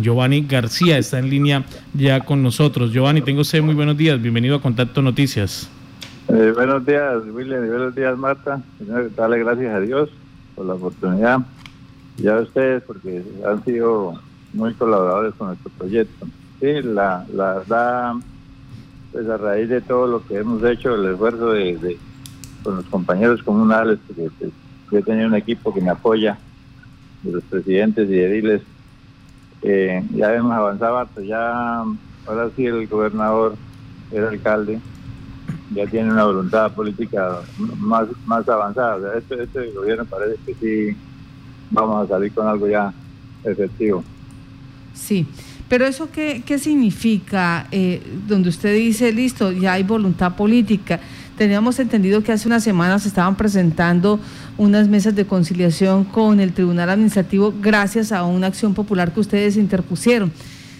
Giovanni García está en línea ya con nosotros. Giovanni, tengo usted muy buenos días. Bienvenido a Contacto Noticias. Eh, buenos días, William, y buenos días, Marta. Darle gracias a Dios por la oportunidad y a ustedes porque han sido muy colaboradores con nuestro proyecto. Sí, la, la verdad, pues a raíz de todo lo que hemos hecho, el esfuerzo de, con los compañeros comunales, porque pues, yo tenía un equipo que me apoya, de los presidentes y ediles eh, ya hemos avanzado harto, ya ahora sí el gobernador, el alcalde, ya tiene una voluntad política más, más avanzada. este, este gobierno parece que sí vamos a salir con algo ya efectivo. Sí, pero eso qué, qué significa, eh, donde usted dice, listo, ya hay voluntad política. Teníamos entendido que hace unas semanas se estaban presentando unas mesas de conciliación con el Tribunal Administrativo gracias a una acción popular que ustedes interpusieron.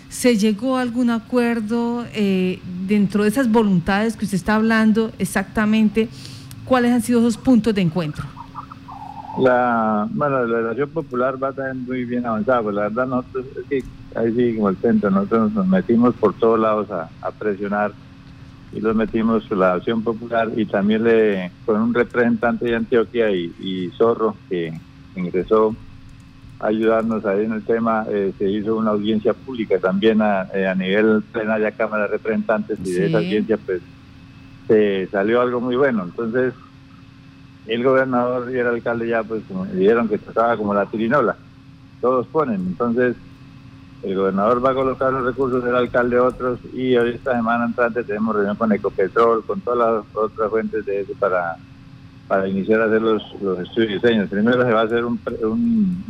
¿Se llegó a algún acuerdo eh, dentro de esas voluntades que usted está hablando exactamente? ¿Cuáles han sido esos puntos de encuentro? La, bueno, la acción popular va también muy bien avanzada, pues la verdad nosotros, es que ahí sí como el centro, nosotros nos metimos por todos lados a presionar y los metimos la acción popular y también le con un representante de Antioquia y, Zorro que ingresó a ayudarnos ahí en el tema eh, se hizo una audiencia pública también a, eh, a nivel plenaria Cámara de Representantes y de esa audiencia pues se salió algo muy bueno. Entonces el gobernador y el alcalde ya pues dijeron que estaba como la tirinola. Todos ponen. Entonces el gobernador va a colocar los recursos del alcalde otros y esta semana entrante tenemos reunión con Ecopetrol, con todas las otras fuentes de eso para, para iniciar a hacer los, los estudios de diseño. Primero se va a hacer un,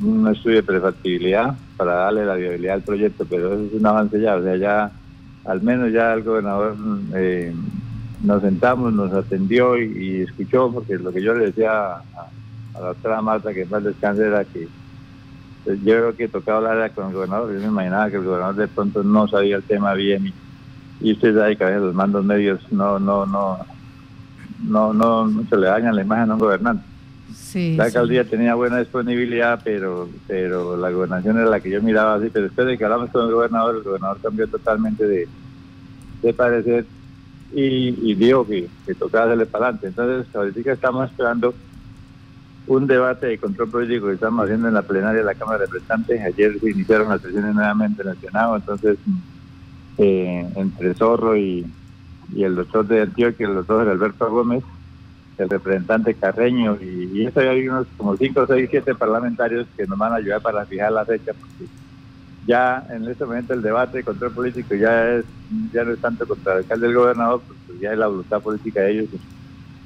un, estudio de prefactibilidad para darle la viabilidad al proyecto, pero eso es un avance ya, o sea, ya al menos ya el gobernador eh, nos sentamos, nos atendió y, escuchó, porque lo que yo le decía a, a la doctora Marta, que más descanse, era que yo creo que tocaba hablar con el gobernador, yo me imaginaba que el gobernador de pronto no sabía el tema bien y, usted sabe que a veces los mandos medios no, no, no, no, no, se le dañan la imagen a un gobernante. la alcaldía tenía buena disponibilidad, pero pero la gobernación era la que yo miraba así, pero después de que hablamos con el gobernador, el gobernador cambió totalmente de, de parecer y, y dijo que, que tocaba hacerle para adelante. Entonces, ahorita estamos esperando un debate de control político que estamos haciendo en la plenaria de la Cámara de Representantes. Ayer se iniciaron las sesiones nuevamente en el Senado, entonces eh, entre Zorro y, el doctor de Antioquia, el doctor Alberto Gómez, el representante Carreño, y, y eso hay unos como 5, 6, 7 parlamentarios que nos van a ayudar para fijar la fecha, porque ya en este momento el debate de control político ya es ya no es tanto contra el alcalde del gobernador, porque ya es la voluntad política de ellos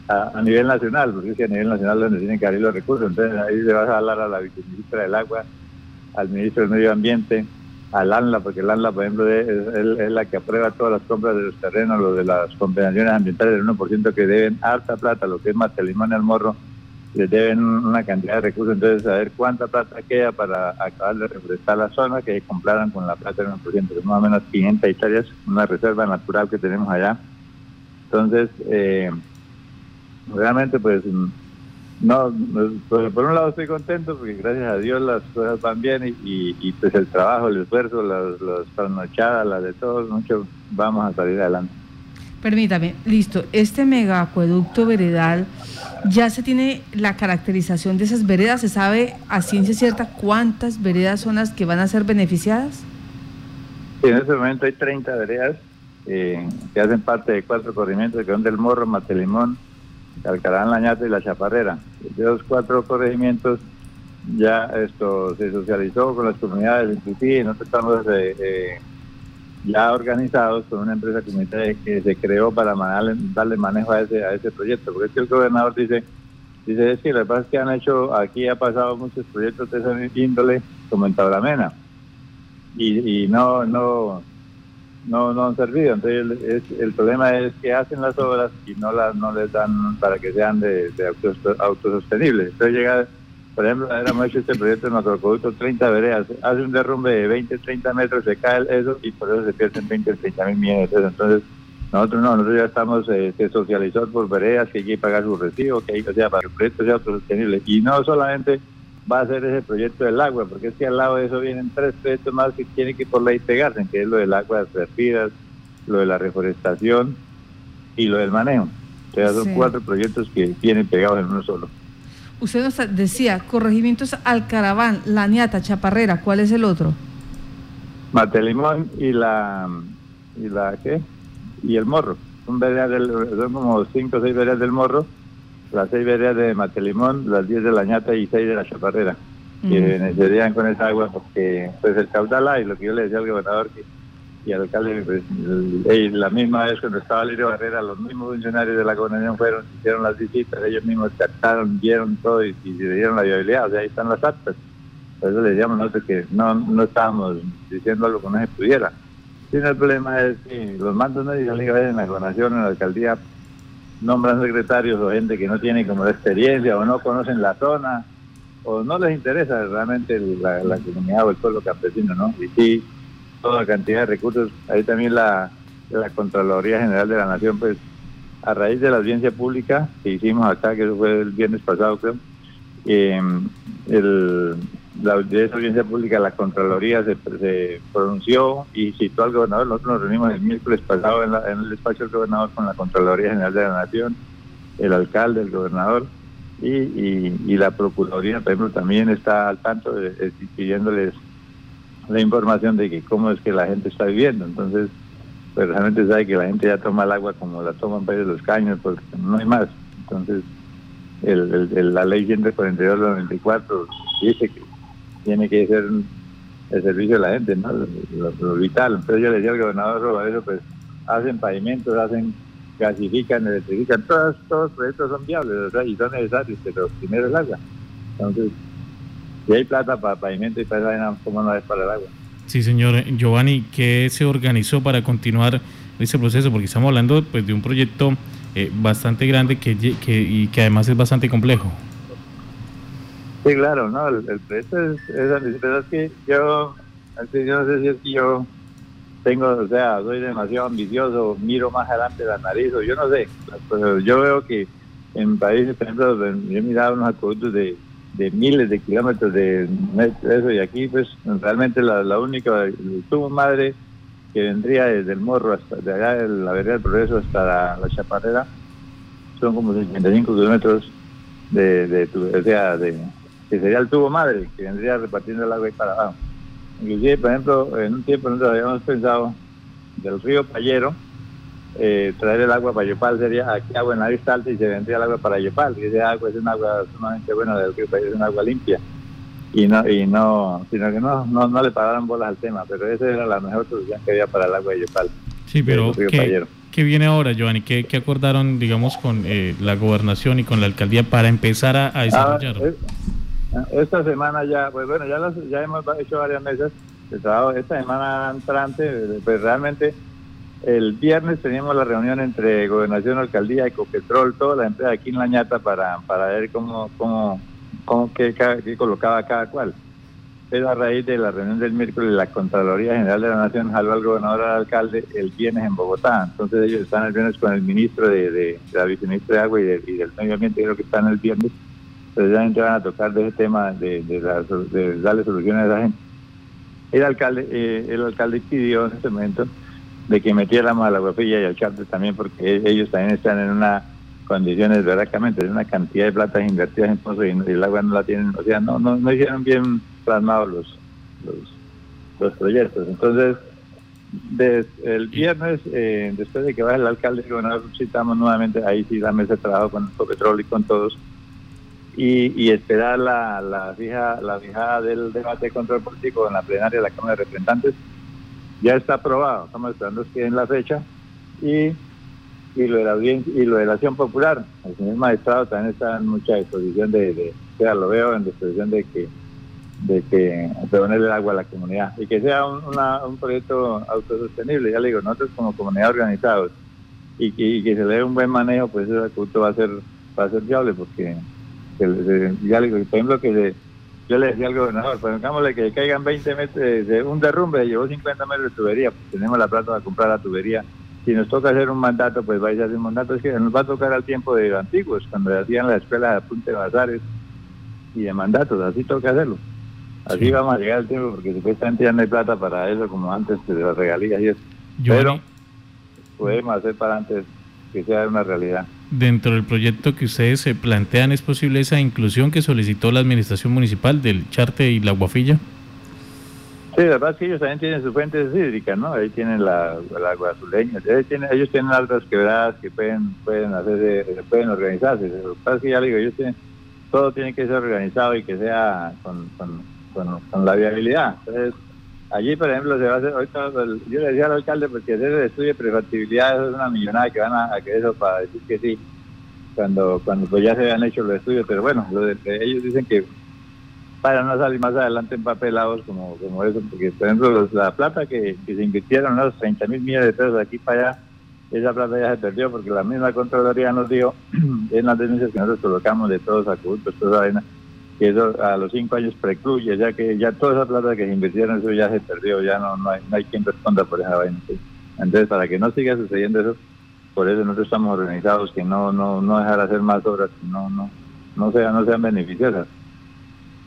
a, nivel nacional, porque es que a nivel nacional donde tienen que abrir los recursos. Entonces ahí le vas a hablar a la viceministra del Agua, al ministro del Medio Ambiente, al ANLA, porque el ANLA, por ejemplo, es, la que aprueba todas las compras de los terrenos, lo de las compensaciones ambientales del 1% que deben harta plata, lo que es Martelimón y Almorro, les deben una cantidad de recursos, entonces a ver cuánta plata queda para acabar de refrescar la zona, que compraran con la plata del 1%, que es más o menos 500 hectáreas, una reserva natural que tenemos allá. Entonces, eh, realmente pues no, pues, por un lado estoy contento porque gracias a Dios las cosas van bien y, y, pues el trabajo, el esfuerzo, las, las trasnochadas, las de todos, mucho vamos a salir adelante. Permítame, listo, este mega acueducto veredal, ¿ya se tiene la caracterización de esas veredas? ¿Se sabe a ciencia cierta cuántas veredas son las que van a ser beneficiadas? en este momento hay 30 veredas eh, que hacen parte de cuatro corrimientos que son del Morro, Matelimón, Calcarán, La Ñata y La Chaparrera. De los cuatro corregimientos ya esto se socializó con las comunidades, inclusive nosotros estamos eh, eh, ya organizados con una empresa comunitaria que se creó para darle, manejo a ese, a ese proyecto, porque es que el gobernador dice, dice, es que lo que pasa es que han hecho, aquí ha pasado muchos proyectos de esa índole, como en Tablamena, y, y no, no, no, no han servido. Entonces el, problema es que hacen las obras y no las no les dan para que sean de, autosostenibles. Entonces llega, por ejemplo, hemos hecho este proyecto de macroproducto 30 veredas, hace un derrumbe de 20, 30 metros, se cae eso y por eso se pierden 20, 30 mil millones de. Entonces nosotros no, nosotros ya estamos eh, socializados por veredas, que hay que pagar su recibo, que hay que sea para el proyecto sea autosostenible. Y no solamente va a hacer ese proyecto del agua, porque es que al lado de eso vienen tres proyectos más que tienen que por ley pegarse, que es lo del agua de vertidas, lo de la reforestación y lo del manejo. O sea, son cuatro proyectos que vienen pegados en uno solo. Usted nos decía, corregimientos Alcaraván, La Ñata, Chaparrera, ¿cuál es el otro? Matelimón y la, y la, ¿qué? Y el Morro. Son, son como cinco o seis veredas del Morro las seis veredas de Matelimón, las diez de la ñata y seis de la chaparrera, que necesitarían con esa agua porque pues el caudal hay, lo que yo le decía al gobernador que, y al alcalde, pues, la misma vez cuando estaba Lirio Barrera, los mismos funcionarios de la gobernación fueron, hicieron las visitas, ellos mismos captaron, vieron todo y, y se dieron la viabilidad, o sea, ahí están las actas. Por eso le decíamos nosotros que no, no estábamos diciendo algo que no se pudiera. Sino el problema es que los mandos no yo en la gobernación, en la alcaldía, nombran secretarios o gente que no tiene como la experiencia o no conocen la zona o no les interesa realmente la, comunidad o el pueblo campesino, ¿no? Y sí, toda cantidad de recursos. Ahí también la, la Contraloría General de la Nación, pues a raíz de la audiencia pública que hicimos acá, que fue el viernes pasado creo, eh, el, la, audiencia pública la Contraloría se, pronunció y citó al gobernador. Nosotros nos reunimos el miércoles pasado en, el despacho del gobernador con la Contraloría General de la Nación, el alcalde, el gobernador y, la Procuraduría, por ejemplo, también está al tanto de, pidiéndoles la información de que cómo es que la gente está viviendo. Entonces, pues realmente sabe que la gente ya toma el agua como la toman de los caños, porque no hay más. Entonces, el, la ley 142 94 dice que tiene que ser el servicio de la gente, ¿no? Lo, vital. Entonces yo le decía al gobernador eso, pues hacen pavimentos, hacen, gasifican, electrifican, todos, todos los proyectos son viables, sea, y son necesarios, pero primero el agua. Entonces, si hay plata para pavimento y para nada ¿cómo no es para el agua? Sí, señor Giovanni, ¿qué se organizó para continuar ese proceso? Porque estamos hablando pues, de un proyecto eh, bastante grande que, y que además es bastante complejo. Sí, claro, no, el, proyecto es, es, que yo, yo no sé si es que yo tengo, o sea, soy demasiado ambicioso, miro más adelante la nariz, o yo no sé, pero yo veo que en países, por ejemplo, yo he mirado unos acuerdos de, de miles de kilómetros de eso, y aquí pues realmente la, la única, tuvo madre que vendría desde el morro hasta de allá de la vereda del progreso hasta la, chaparrera, son como 55 kilómetros de, de, o sea, de que sería el tubo madre, que vendría repartiendo el agua ahí para abajo. Inclusive, por ejemplo, en un tiempo nosotros habíamos pensado del río Payero, eh, traer el agua para Yopal sería aquí agua en la vista alta y se vendría el agua para Yopal, que ese agua es un agua sumamente buena del río Payero, es un agua limpia. Y no, y no, sino que no, no, le pagaron bolas al tema, pero esa era la mejor solución que había para el agua de Yopal. Sí, pero ¿qué, ¿qué, viene ahora, Giovanni? ¿Qué, qué acordaron, digamos, con eh, la gobernación y con la alcaldía para empezar a, a desarrollar? Esta semana ya, pues bueno, ya, ya hemos hecho varias mesas de trabajo. Esta semana entrante, pues realmente el viernes teníamos la reunión entre Gobernación, Alcaldía, Ecopetrol, todas las empresas aquí en La Ñata para, para ver cómo, cómo, cómo qué, colocaba cada cual. Pero a raíz de la reunión del miércoles, la Contraloría General de la Nación jaló al gobernador al alcalde el viernes en Bogotá. Entonces ellos están el viernes con el ministro de, de, la viceministra de Agua y, y del Medio Ambiente, creo que están el viernes precisamente van a tocar de ese tema de, de, darle soluciones a la gente. El alcalde, eh, el alcalde pidió en ese momento de que metiéramos a la guapilla y al alcalde también, porque ellos también están en unas condiciones verdaderamente, de una cantidad de plata invertidas en pozos y, el agua no la tienen, o sea, no, no, no hicieron bien plasmados los, los, proyectos. Entonces, el viernes, eh, después de que vaya el alcalde gobernador, citamos nuevamente, ahí sí la mesa de trabajo con el petróleo y con todos, y, esperar la, la, fija, la fijada del debate de control político en la plenaria de la Cámara de Representantes. Ya está aprobado, estamos esperando que en la fecha. Y, y, lo de la y lo de la acción popular, el señor magistrado también está en mucha disposición de, de o sea, lo veo en disposición de que de que ponerle el agua a la comunidad y que sea un, un proyecto autosostenible. Ya le digo, nosotros como comunidad organizados y que, se le dé un buen manejo, pues ese va a ser va a ser viable porque por ejemplo, que yo le decía al gobernador, pues que caigan 20 metros de, un derrumbe, llevó 50 metros de tubería, pues tenemos la plata para comprar la tubería. Si nos toca hacer un mandato, pues vais a hacer un mandato. Es que nos va a tocar al tiempo de antiguos, cuando hacían la escuela de apunte de bazares, y de mandatos, así toca hacerlo. Así vamos a llegar al tiempo porque supuestamente ya no hay plata para eso como antes de las regalías y eso. Pero podemos hacer para antes que sea una realidad. Dentro del proyecto que ustedes se plantean, ¿es posible esa inclusión que solicitó la administración municipal del Charte y la Guafilla? Sí, la verdad es que ellos también tienen sus fuentes hídricas, ¿no? Ahí tienen la, la azuleña, ellos tienen, ellos tienen altas quebradas que pueden pueden hacer, pueden organizarse. Lo que pasa es que ya digo, ellos tienen, todo tiene que ser organizado y que sea con, con, con, la viabilidad. Entonces, allí, por ejemplo, se va a hacer, ahorita, yo le decía al alcalde, porque hacer el estudio de prefactibilidad eso es una millonada que van a, que eso para decir que sí, cuando cuando pues ya se habían hecho los estudios, pero bueno, ellos dicen que para no salir más adelante en papelados como, como eso, porque por ejemplo la plata que, se invirtieron, los 30 mil millones de pesos aquí para allá, esa plata ya se perdió porque la misma Contraloría nos dio en las denuncias que nosotros colocamos de todos los acuerdos, toda esa que eso a los cinco años precluye, ya que ya toda esa plata que se invirtieron, eso ya se perdió, ya no, no, hay, no hay quien responda por esa vaina. Entonces, para que no siga sucediendo eso, por eso nosotros estamos organizados, que no no no dejar hacer más obras que no, no, no, sea, no sean beneficiosas.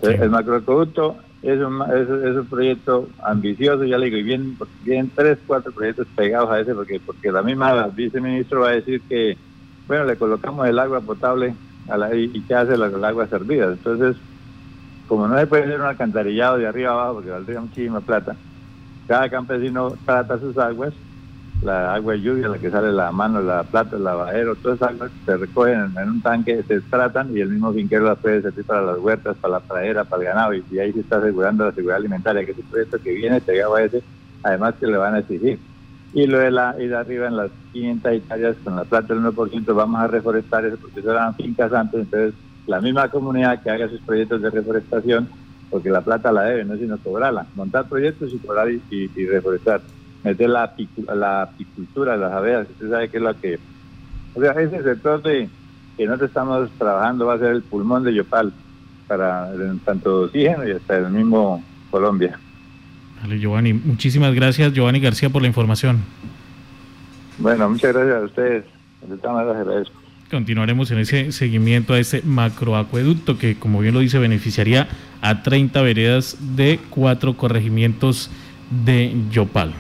El macroacueducto es un, es, un proyecto ambicioso, ya le digo, y bien, bien tres, cuatro proyectos pegados a ese, porque porque la misma viceministro va a decir que, bueno, le colocamos el agua potable y, qué hace la, el agua servida. Entonces, como no se puede hacer un alcantarillado de arriba abajo, porque valdría muchísima plata, cada campesino trata sus aguas la agua de lluvia, la que sale la mano, la plata, el lavadero, todas esas aguas se recogen en, un tanque, se tratan y el mismo finquero las puede servir para las huertas, para la pradera, para el ganado y, ahí se está asegurando la seguridad alimentaria, que es proyecto que viene pegado a ese, además que le van a exigir. Y lo de la y arriba en las 500 hectáreas con la plata del 1% vamos a reforestar eso porque eso eran fincas antes, entonces la misma comunidad que haga sus proyectos de reforestación, porque la plata la debe, no sino cobrarla, montar proyectos y cobrar y reforestar meter la, apicultura, las abejas, usted sabe que es la que... O sea, ese sector de que nosotros estamos trabajando va a ser el pulmón de Yopal para tanto oxígeno y hasta el mismo Colombia. Vale, Giovanni. Muchísimas gracias, Giovanni García, por la información. Bueno, muchas gracias a ustedes. De Continuaremos en ese seguimiento a ese macroacueducto que, como bien lo dice, beneficiaría a 30 veredas de cuatro corregimientos de Yopal.